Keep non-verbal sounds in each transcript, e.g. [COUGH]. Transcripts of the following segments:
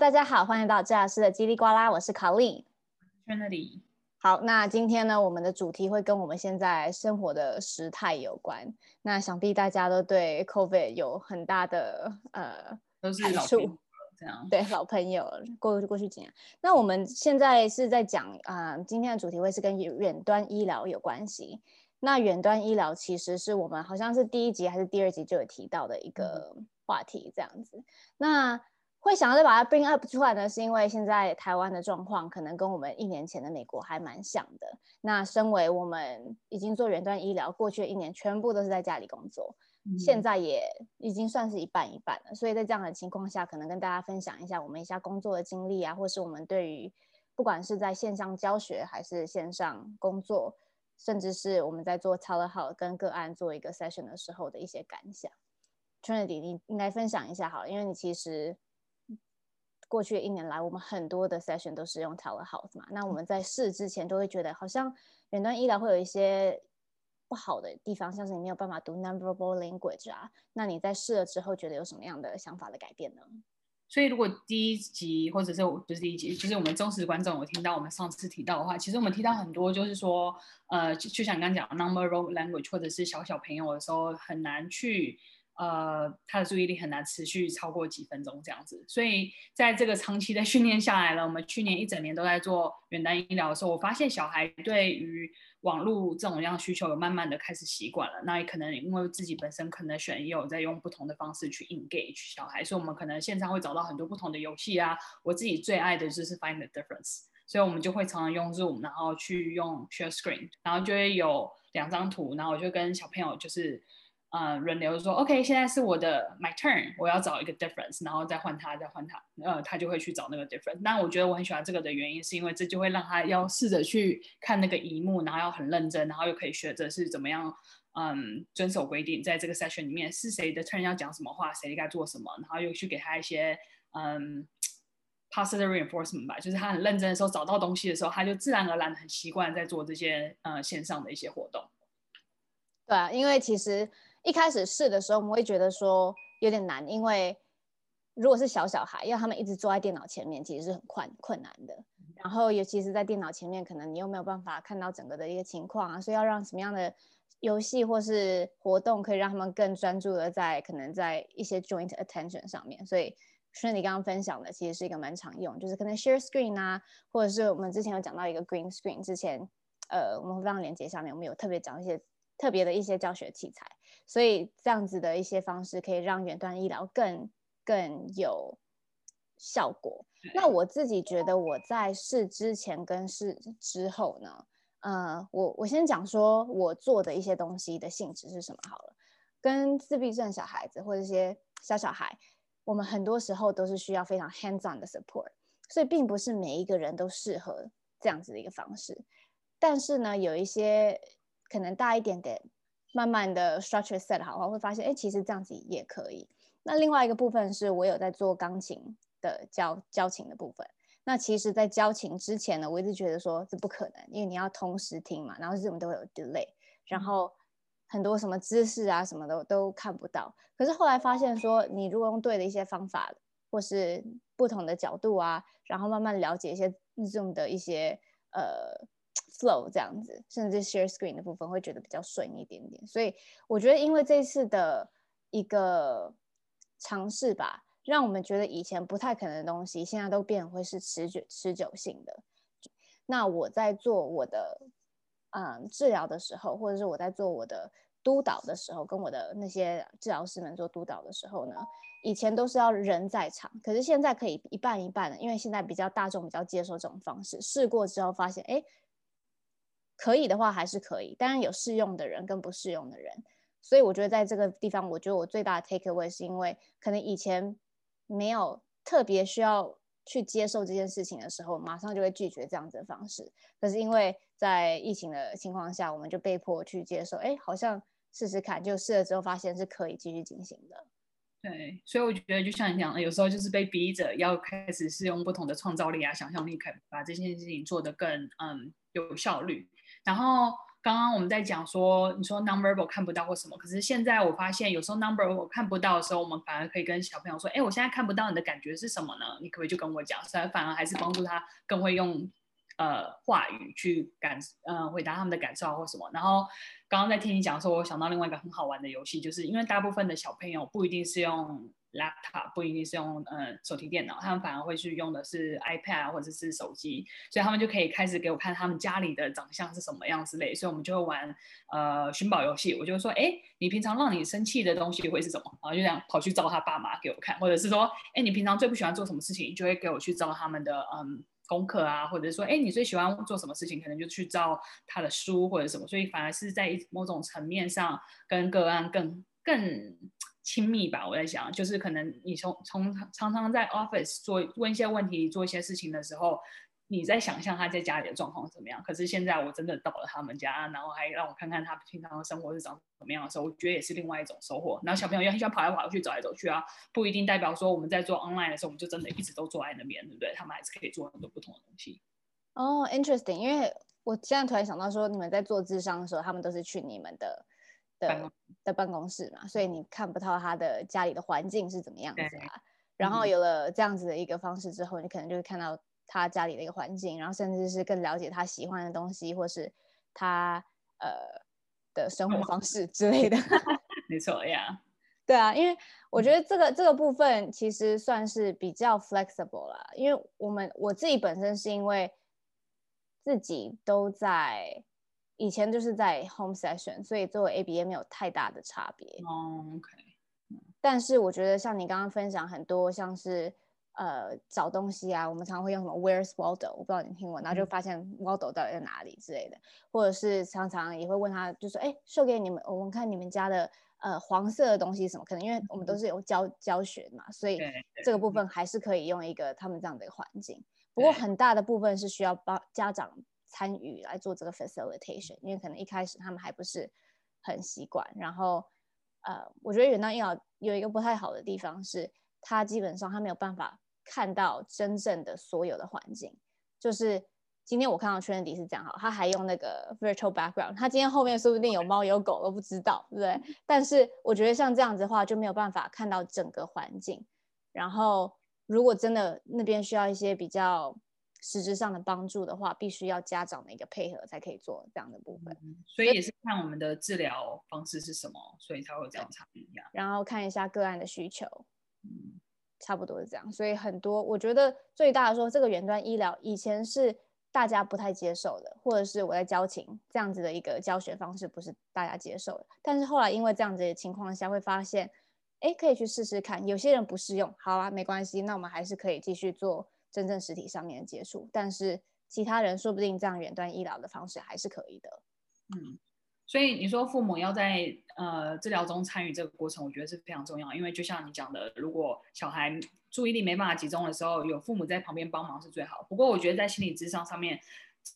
大家好，欢迎到治疗师的叽里呱啦，我是。Trinity。好，那今天呢，我们的主题会跟我们现在生活的时态有关。那想必大家都对 COVID 有很大的呃，都是老朋友这样。对，老朋友过过去几年。那我们现在是在讲啊、呃，今天的主题会是跟远端医疗有关系。那远端医疗其实是我们好像是第一集还是第二集就有提到的一个话题，这样子。嗯、那会想要再把它 bring up 出来呢，是因为现在台湾的状况可能跟我们一年前的美国还蛮像的。那身为我们已经做远端医疗，过去的一年全部都是在家里工作，嗯、现在也已经算是一半一半了。所以在这样的情况下，可能跟大家分享一下我们一下工作的经历啊，或是我们对于不管是在线上教学还是线上工作，甚至是我们在做 telehealth 跟个案做一个 session 的时候的一些感想。Trinity，你应该分享一下好了，因为你其实。过去一年来，我们很多的 session 都是用 telehealth 嘛。那我们在试之前都会觉得，好像远端医疗会有一些不好的地方，像是你没有办法读 numberbral language 啊。那你在试了之后，觉得有什么样的想法的改变呢？所以，如果第一集或者是不是第一集，其实我们忠实观众有听到我们上次提到的话，其实我们提到很多，就是说，呃，就就像刚刚讲 nonverbal language 或者是小小朋友的时候，很难去。呃，他的注意力很难持续超过几分钟这样子，所以在这个长期的训练下来了，我们去年一整年都在做远端医疗的时候，我发现小孩对于网络这种样需求有慢慢的开始习惯了。那也可能因为自己本身可能选也有在用不同的方式去 engage 小孩，所以我们可能线上会找到很多不同的游戏啊。我自己最爱的就是 Find the Difference，所以我们就会常常用 Zoom，然后去用 Share Screen，然后就会有两张图，然后我就跟小朋友就是。呃，轮流说，OK，现在是我的 my turn，我要找一个 difference，然后再换他，再换他，呃，他就会去找那个 difference。那我觉得我很喜欢这个的原因，是因为这就会让他要试着去看那个荧幕，然后要很认真，然后又可以学着是怎么样，嗯，遵守规定，在这个 session 里面是谁的 turn 要讲什么话，谁该做什么，然后又去给他一些嗯 positive reinforcement 吧，就是他很认真的时候找到东西的时候，他就自然而然很习惯在做这些呃线上的一些活动。对啊，因为其实。一开始试的时候，我们会觉得说有点难，因为如果是小小孩，要他们一直坐在电脑前面，其实是很困困难的。然后尤其是在电脑前面，可能你又没有办法看到整个的一个情况啊，所以要让什么样的游戏或是活动可以让他们更专注的在可能在一些 joint attention 上面。所以，顺你刚刚分享的其实是一个蛮常用，就是可能 share screen 啊，或者是我们之前有讲到一个 green screen，之前呃我们会放链接下面，我们有特别讲一些。特别的一些教学器材，所以这样子的一些方式可以让远端医疗更更有效果。那我自己觉得我在试之前跟试之后呢，呃，我我先讲说我做的一些东西的性质是什么好了。跟自闭症小孩子或者一些小小孩，我们很多时候都是需要非常 hands-on 的 support，所以并不是每一个人都适合这样子的一个方式。但是呢，有一些。可能大一点点，慢慢的 structure set 好的话，会发现，哎，其实这样子也可以。那另外一个部分是我有在做钢琴的教教琴的部分。那其实，在教琴之前呢，我一直觉得说这不可能，因为你要同时听嘛，然后这种都会有 delay，然后很多什么姿势啊什么的都看不到。可是后来发现说，你如果用对的一些方法，或是不同的角度啊，然后慢慢了解一些这种的一些呃。Flow 这样子，甚至 share screen 的部分会觉得比较顺一点点，所以我觉得因为这次的一个尝试吧，让我们觉得以前不太可能的东西，现在都变会是持久持久性的。那我在做我的嗯治疗的时候，或者是我在做我的督导的时候，跟我的那些治疗师们做督导的时候呢，以前都是要人在场，可是现在可以一半一半的，因为现在比较大众比较接受这种方式，试过之后发现，哎。可以的话还是可以，当然有适用的人跟不适用的人，所以我觉得在这个地方，我觉得我最大的 take away 是因为可能以前没有特别需要去接受这件事情的时候，马上就会拒绝这样子的方式。可是因为在疫情的情况下，我们就被迫去接受，哎，好像试试看，就试了之后发现是可以继续进行的。对，所以我觉得就像你讲的，有时候就是被逼着要开始试用不同的创造力啊、想象力，可以把这件事情做得更嗯有效率。然后，刚刚我们在讲说，你说 nonverbal 看不到或什么，可是现在我发现有时候 nonverbal 看不到的时候，我们反而可以跟小朋友说，哎，我现在看不到你的感觉是什么呢？你可不可以就跟我讲？所以反而还是帮助他更会用呃话语去感呃回答他们的感受或什么。然后刚刚在听你讲的时候，我想到另外一个很好玩的游戏，就是因为大部分的小朋友不一定是用。Laptop 不一定是用呃手提电脑，他们反而会去用的是 iPad 或者是手机，所以他们就可以开始给我看他们家里的长相是什么样之类，所以我们就会玩呃寻宝游戏，我就说，哎，你平常让你生气的东西会是什么？然后就这样跑去找他爸妈给我看，或者是说，哎，你平常最不喜欢做什么事情，就会给我去找他们的嗯功课啊，或者说，哎，你最喜欢做什么事情，可能就去找他的书或者什么，所以反而是在某种层面上跟个案更更。亲密吧，我在想，就是可能你从从常常在 office 做问一些问题，做一些事情的时候，你在想象他在家里的状况怎么样。可是现在我真的到了他们家，然后还让我看看他平常的生活是长怎么样的时候，我觉得也是另外一种收获。然后小朋友也很喜欢跑来跑去、走来走去啊，不一定代表说我们在做 online 的时候，我们就真的一直都坐在那边，对不对？他们还是可以做很多不同的东西。哦、interesting，因为我现在突然想到说，你们在做智商的时候，他们都是去你们的。的的办公室嘛，所以你看不到他的家里的环境是怎么样子啊。然后有了这样子的一个方式之后，你可能就会看到他家里的一个环境，然后甚至是更了解他喜欢的东西，或是他呃的生活方式之类的。[LAUGHS] 没错呀，对啊，因为我觉得这个这个部分其实算是比较 flexible 啦，因为我们我自己本身是因为自己都在。以前就是在 home session，所以作为 ABA 没有太大的差别。哦，OK。但是我觉得像你刚刚分享很多，像是呃找东西啊，我们常常会用什么 Where's Waldo，我不知道你听过，然后就发现 Waldo 到底在哪里之类的，或者是常常也会问他，就说哎，秀给你们，我们看你们家的呃黄色的东西是什么？可能因为我们都是有教教学嘛，所以这个部分还是可以用一个他们这样的一个环境。不过很大的部分是需要帮家长。参与来做这个 facilitation，因为可能一开始他们还不是很习惯。然后，呃，我觉得远端医疗有一个不太好的地方是，他基本上他没有办法看到真正的所有的环境。就是今天我看到 Trinity 是这样，好，他还用那个 virtual background，他今天后面说不定有猫有狗都不知道，对不对？但是我觉得像这样子的话就没有办法看到整个环境。然后，如果真的那边需要一些比较。实质上的帮助的话，必须要家长的一个配合才可以做这样的部分。嗯，所以也是看我们的治疗方式是什么，所以才会有这样差异。然后看一下个案的需求，嗯，差不多是这样。所以很多我觉得最大的说，这个远端医疗以前是大家不太接受的，或者是我在教情这样子的一个教学方式不是大家接受的。但是后来因为这样子的情况下，会发现，哎，可以去试试看。有些人不适用，好啊，没关系，那我们还是可以继续做。真正实体上面的接触，但是其他人说不定这样远端医疗的方式还是可以的。嗯，所以你说父母要在呃治疗中参与这个过程，我觉得是非常重要，因为就像你讲的，如果小孩注意力没办法集中的时候，有父母在旁边帮忙是最好。不过我觉得在心理智商上面。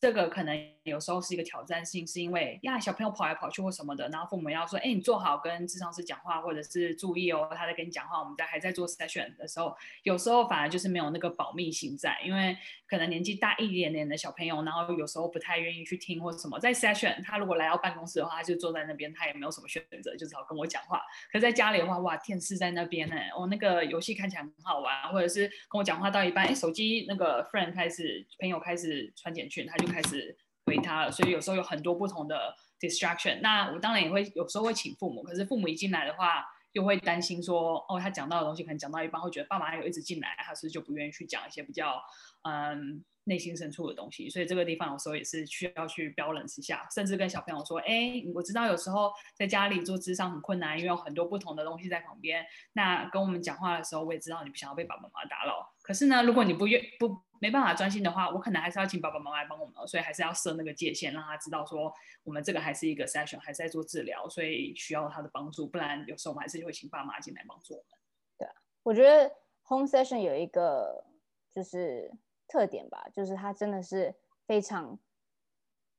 这个可能有时候是一个挑战性，是因为呀，小朋友跑来跑去或什么的，然后父母要说，哎，你坐好跟智商师讲话，或者是注意哦，他在跟你讲话，我们在还在做筛选的时候，有时候反而就是没有那个保密性在，因为可能年纪大一点点的小朋友，然后有时候不太愿意去听或者什么，在 session 他如果来到办公室的话，他就坐在那边，他也没有什么选择，就只好跟我讲话。可是在家里的话，哇，电视在那边呢，哦，那个游戏看起来很好玩，或者是跟我讲话到一半，哎，手机那个 friend 开始朋友开始传简讯，他就开始回他了，所以有时候有很多不同的 distraction。那我当然也会有时候会请父母，可是父母一进来的话，又会担心说，哦，他讲到的东西可能讲到一半，会觉得爸妈有一直进来，他是就不愿意去讲一些比较嗯。内心深处的东西，所以这个地方有时候也是需要去标冷一下，甚至跟小朋友说：“哎，我知道有时候在家里做智商很困难，因为有很多不同的东西在旁边。那跟我们讲话的时候，我也知道你不想要被爸爸妈妈打扰。可是呢，如果你不愿不没办法专心的话，我可能还是要请爸爸妈妈来帮我们，所以还是要设那个界限，让他知道说我们这个还是一个 session，还是在做治疗，所以需要他的帮助。不然有时候我们还是会请爸妈进来帮助我们。对，我觉得 home session 有一个就是。特点吧，就是它真的是非常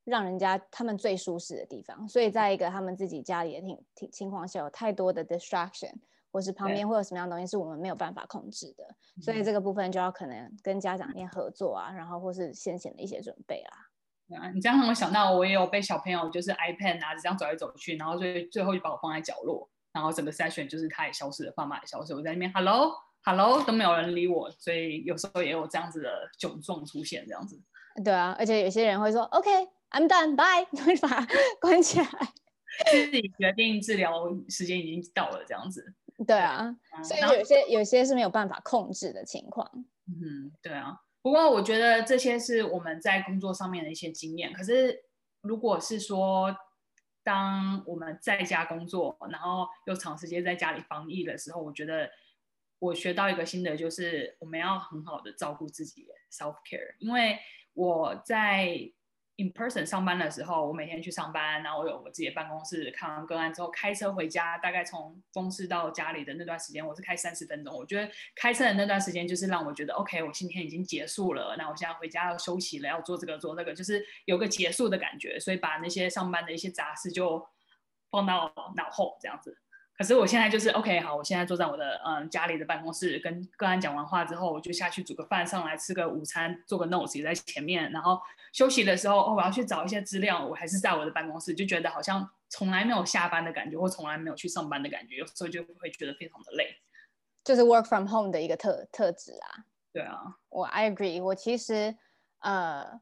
让人家他们最舒适的地方。所以，在一个他们自己家里的情情情况下，有太多的 distraction，或是旁边会有什么样的东西是我们没有办法控制的。所以这个部分就要可能跟家长一点合作啊，然后或是先前的一些准备啊。啊，你这样让我想到，我也有被小朋友就是 iPad 拿着这样走来走去，然后最最后就把我放在角落，然后整个 session 就是他也消失了，爸妈也消失，我在那边 hello hello 都没有人理我，所以有时候也有这样子的窘状出现，这样子。对啊，而且有些人会说 OK I'm done bye，[LAUGHS] 会把它关起来，自己决定治疗时间已经到了，这样子。对啊，所以有些有些是没有办法控制的情况。嗯，对啊。不过我觉得这些是我们在工作上面的一些经验。可是如果是说，当我们在家工作，然后又长时间在家里防疫的时候，我觉得我学到一个新的，就是我们要很好的照顾自己，self care。因为我在 In person 上班的时候，我每天去上班，然后我有我自己的办公室。看完个案之后，开车回家，大概从公司到家里的那段时间，我是开三十分钟。我觉得开车的那段时间，就是让我觉得 OK，我今天已经结束了。那我现在回家要休息了，要做这个做那个，就是有个结束的感觉。所以把那些上班的一些杂事就放到脑后，这样子。可是我现在就是 OK，好，我现在坐在我的嗯家里的办公室，跟个案讲完话之后，我就下去煮个饭，上来吃个午餐，做个 notes 也在前面，然后休息的时候，哦，我要去找一些资料，我还是在我的办公室，就觉得好像从来没有下班的感觉，或从来没有去上班的感觉，有时候就会觉得非常的累，就是 work from home 的一个特特质啊。对啊，我 I agree，我其实呃，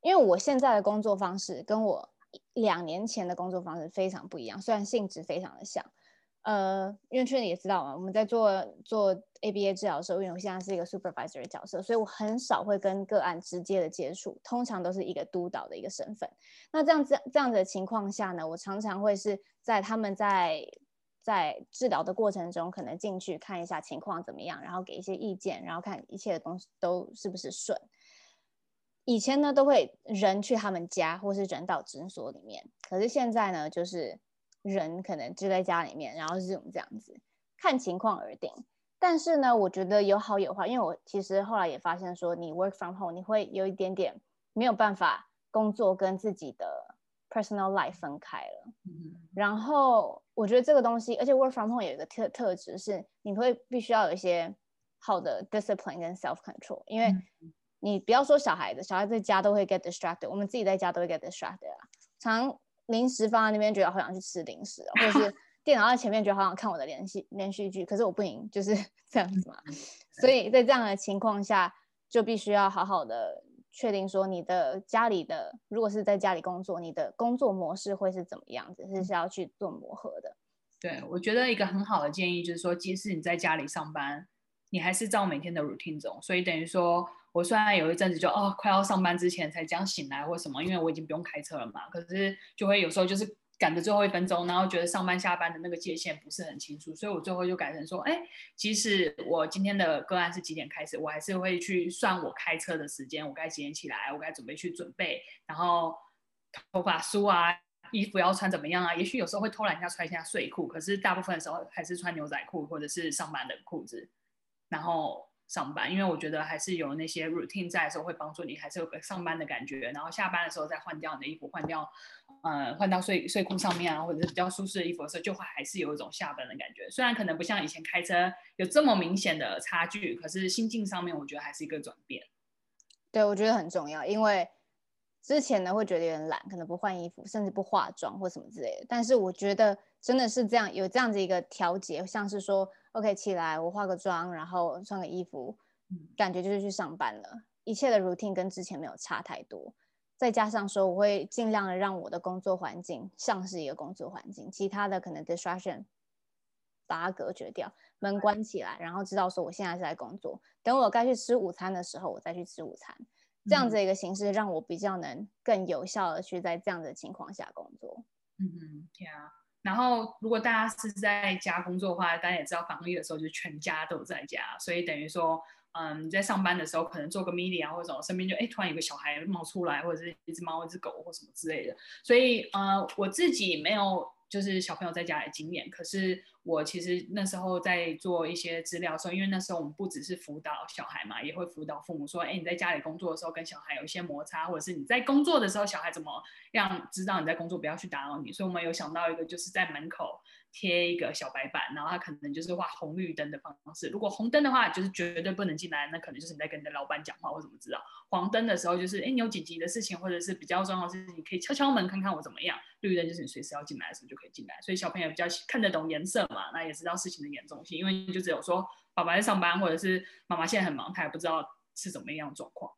因为我现在的工作方式跟我。两年前的工作方式非常不一样，虽然性质非常的像，呃，因为确实也知道嘛，我们在做做 ABA 治疗的时候，因为我现在是一个 supervisor 的角色，所以我很少会跟个案直接的接触，通常都是一个督导的一个身份。那这样子这样子的情况下呢，我常常会是在他们在在治疗的过程中，可能进去看一下情况怎么样，然后给一些意见，然后看一切的东西都是不是顺。以前呢，都会人去他们家，或是人到诊所里面。可是现在呢，就是人可能就在家里面，然后是这种这样子，看情况而定。但是呢，我觉得有好有坏，因为我其实后来也发现说，你 work from home，你会有一点点没有办法工作跟自己的 personal life 分开了。然后我觉得这个东西，而且 work from home 有一个特特质是，你会必须要有一些好的 discipline 跟 self control，因为。你不要说小孩子，小孩在家都会 get distracted，我们自己在家都会 get distracted 啊。常零食放在那边，觉得好想去吃零食，或者是 [LAUGHS] 电脑在前面，觉得好想看我的连续连续剧，可是我不行，就是 [LAUGHS] 这样子嘛。[LAUGHS] 所以在这样的情况下，就必须要好好的确定说，你的家里的，如果是在家里工作，你的工作模式会是怎么样子，是是要去做磨合的。对，我觉得一个很好的建议就是说，即使你在家里上班，你还是照每天的 routine 走，所以等于说。我虽然有一阵子就哦，快要上班之前才这样醒来或什么，因为我已经不用开车了嘛。可是就会有时候就是赶着最后一分钟，然后觉得上班下班的那个界限不是很清楚，所以我最后就改成说，哎，即使我今天的个案是几点开始，我还是会去算我开车的时间，我该几点起来，我该准备去准备，然后头发梳啊，衣服要穿怎么样啊？也许有时候会偷懒一下穿一下睡裤，可是大部分的时候还是穿牛仔裤或者是上班的裤子，然后。上班，因为我觉得还是有那些 routine 在的时候会帮助你，还是有个上班的感觉。然后下班的时候再换掉你的衣服，换掉，呃，换到睡睡裤上面啊，或者是比较舒适的衣服的时候，就会还是有一种下班的感觉。虽然可能不像以前开车有这么明显的差距，可是心境上面我觉得还是一个转变。对，我觉得很重要，因为之前呢会觉得有点懒，可能不换衣服，甚至不化妆或什么之类的。但是我觉得真的是这样，有这样子一个调节，像是说。OK，起来，我化个妆，然后穿个衣服，感觉就是去上班了。一切的 routine 跟之前没有差太多。再加上说，我会尽量的让我的工作环境像是一个工作环境，其他的可能 distraction 把它隔绝掉，门关起来，然后知道说我现在是在工作。等我该去吃午餐的时候，我再去吃午餐。这样子一个形式，让我比较能更有效的去在这样的情况下工作。嗯嗯，Yeah。然后，如果大家是在家工作的话，大家也知道防疫的时候就全家都在家，所以等于说，嗯，你在上班的时候可能做个 media，或者什么，身边就哎突然有个小孩冒出来，或者是一只猫、一只狗或什么之类的。所以，呃，我自己没有就是小朋友在家的经验，可是我其实那时候在做一些资料的时候，因为那时候我们不只是辅导小孩嘛，也会辅导父母说，哎，你在家里工作的时候跟小孩有一些摩擦，或者是你在工作的时候，小孩怎么样知道你在工作，不要去打扰你。所以我们有想到一个，就是在门口。贴一个小白板，然后他可能就是画红绿灯的方式。如果红灯的话，就是绝对不能进来，那可能就是你在跟你的老板讲话，我怎么知道？黄灯的时候，就是哎，你有紧急的事情，或者是比较重要的事情，你可以敲敲门看看我怎么样。绿灯就是你随时要进来的时候就可以进来。所以小朋友比较看得懂颜色嘛，那也知道事情的严重性。因为就只有说爸爸在上班，或者是妈妈现在很忙，他也不知道是怎么样的状况。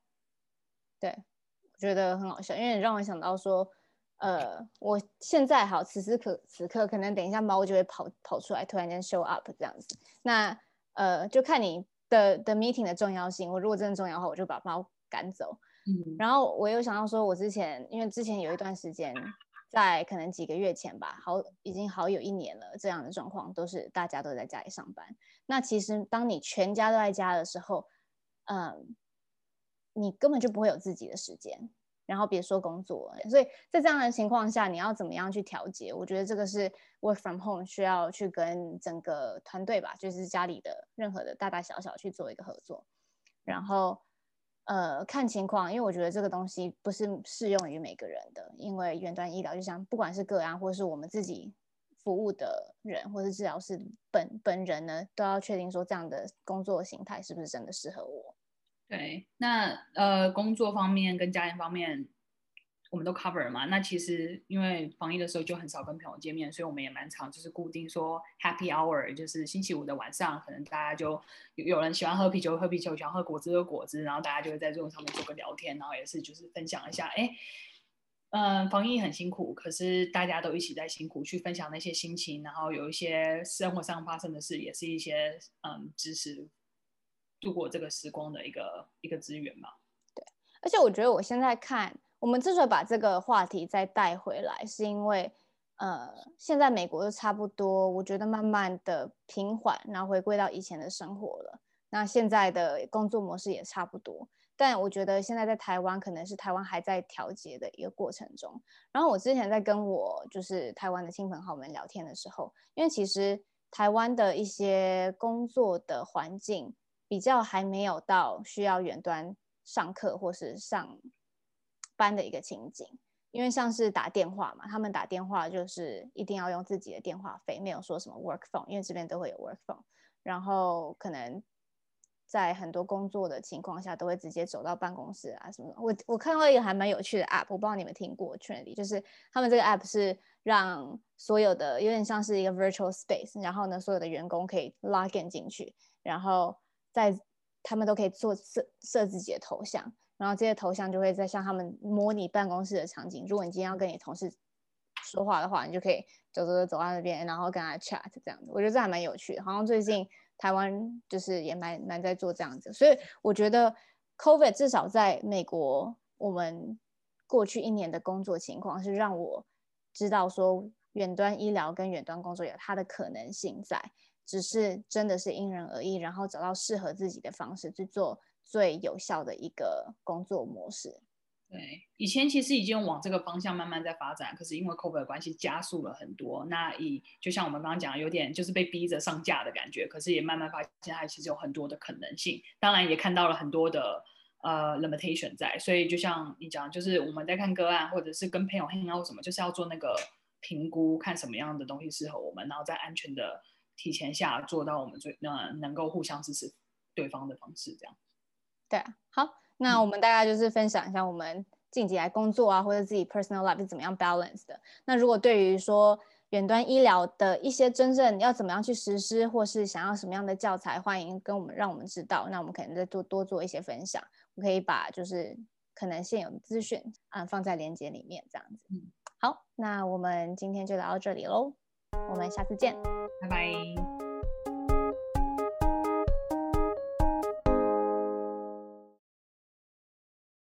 对，我觉得很好笑，因为你让我想到说。呃，我现在好，此时可此刻，可能等一下猫就会跑跑出来，突然间 show up 这样子。那呃，就看你的的 meeting 的重要性。我如果真的重要的话，我就把猫赶走。嗯，然后我又想到说，我之前因为之前有一段时间，在可能几个月前吧，好，已经好有一年了，这样的状况都是大家都在家里上班。那其实当你全家都在家的时候，嗯、呃，你根本就不会有自己的时间。然后别说工作，所以在这样的情况下，你要怎么样去调节？我觉得这个是 work from home 需要去跟整个团队吧，就是家里的任何的大大小小去做一个合作。然后，呃，看情况，因为我觉得这个东西不是适用于每个人的，因为远端医疗就像不管是个案，或是我们自己服务的人，或是治疗师本本人呢，都要确定说这样的工作形态是不是真的适合我。对，那呃，工作方面跟家庭方面，我们都 cover 嘛。那其实因为防疫的时候就很少跟朋友见面，所以我们也蛮常就是固定说 happy hour，就是星期五的晚上，可能大家就有有人喜欢喝啤酒喝啤酒，喜欢喝果汁喝果汁，然后大家就会在这种上面做个聊天，然后也是就是分享一下，哎，嗯、防疫很辛苦，可是大家都一起在辛苦，去分享那些心情，然后有一些生活上发生的事，也是一些嗯知识。度过这个时光的一个一个资源嘛。对，而且我觉得我现在看，我们之所以把这个话题再带回来，是因为呃，现在美国都差不多，我觉得慢慢的平缓，然后回归到以前的生活了。那现在的工作模式也差不多，但我觉得现在在台湾，可能是台湾还在调节的一个过程中。然后我之前在跟我就是台湾的亲朋好友们聊天的时候，因为其实台湾的一些工作的环境。比较还没有到需要远端上课或是上班的一个情景，因为像是打电话嘛，他们打电话就是一定要用自己的电话费，没有说什么 work phone，因为这边都会有 work phone。然后可能在很多工作的情况下，都会直接走到办公室啊什么。我我看到一个还蛮有趣的 app，我不知道你们听过 Trinity，就是他们这个 app 是让所有的有点像是一个 virtual space，然后呢，所有的员工可以 log in 进去，然后。在他们都可以做设设自己的头像，然后这些头像就会在向他们模拟办公室的场景。如果你今天要跟你同事说话的话，你就可以走走走走到那边，然后跟他 chat 这样子。我觉得这还蛮有趣的，好像最近台湾就是也蛮蛮在做这样子。所以我觉得 COVID 至少在美国，我们过去一年的工作情况是让我知道说，远端医疗跟远端工作有它的可能性在。只是真的是因人而异，然后找到适合自己的方式去做最有效的一个工作模式。对，以前其实已经往这个方向慢慢在发展，可是因为 COVID 的关系加速了很多。那以就像我们刚刚讲，有点就是被逼着上架的感觉，可是也慢慢发现它其实有很多的可能性。当然也看到了很多的呃 limitation 在，所以就像你讲，就是我们在看个案或者是跟朋友 hang 或什么，就是要做那个评估，看什么样的东西适合我们，然后再安全的。提前下做到我们最呃能够互相支持对方的方式，这样。对啊，好，那我们大概就是分享一下我们近期来工作啊，或者自己 personal life 是怎么样 balance 的。那如果对于说远端医疗的一些真正要怎么样去实施，或是想要什么样的教材，欢迎跟我们让我们知道。那我们可能再多多做一些分享，我可以把就是可能现有的资讯啊放在链接里面，这样子。嗯，好，那我们今天就聊到这里喽。我们下次见，拜拜。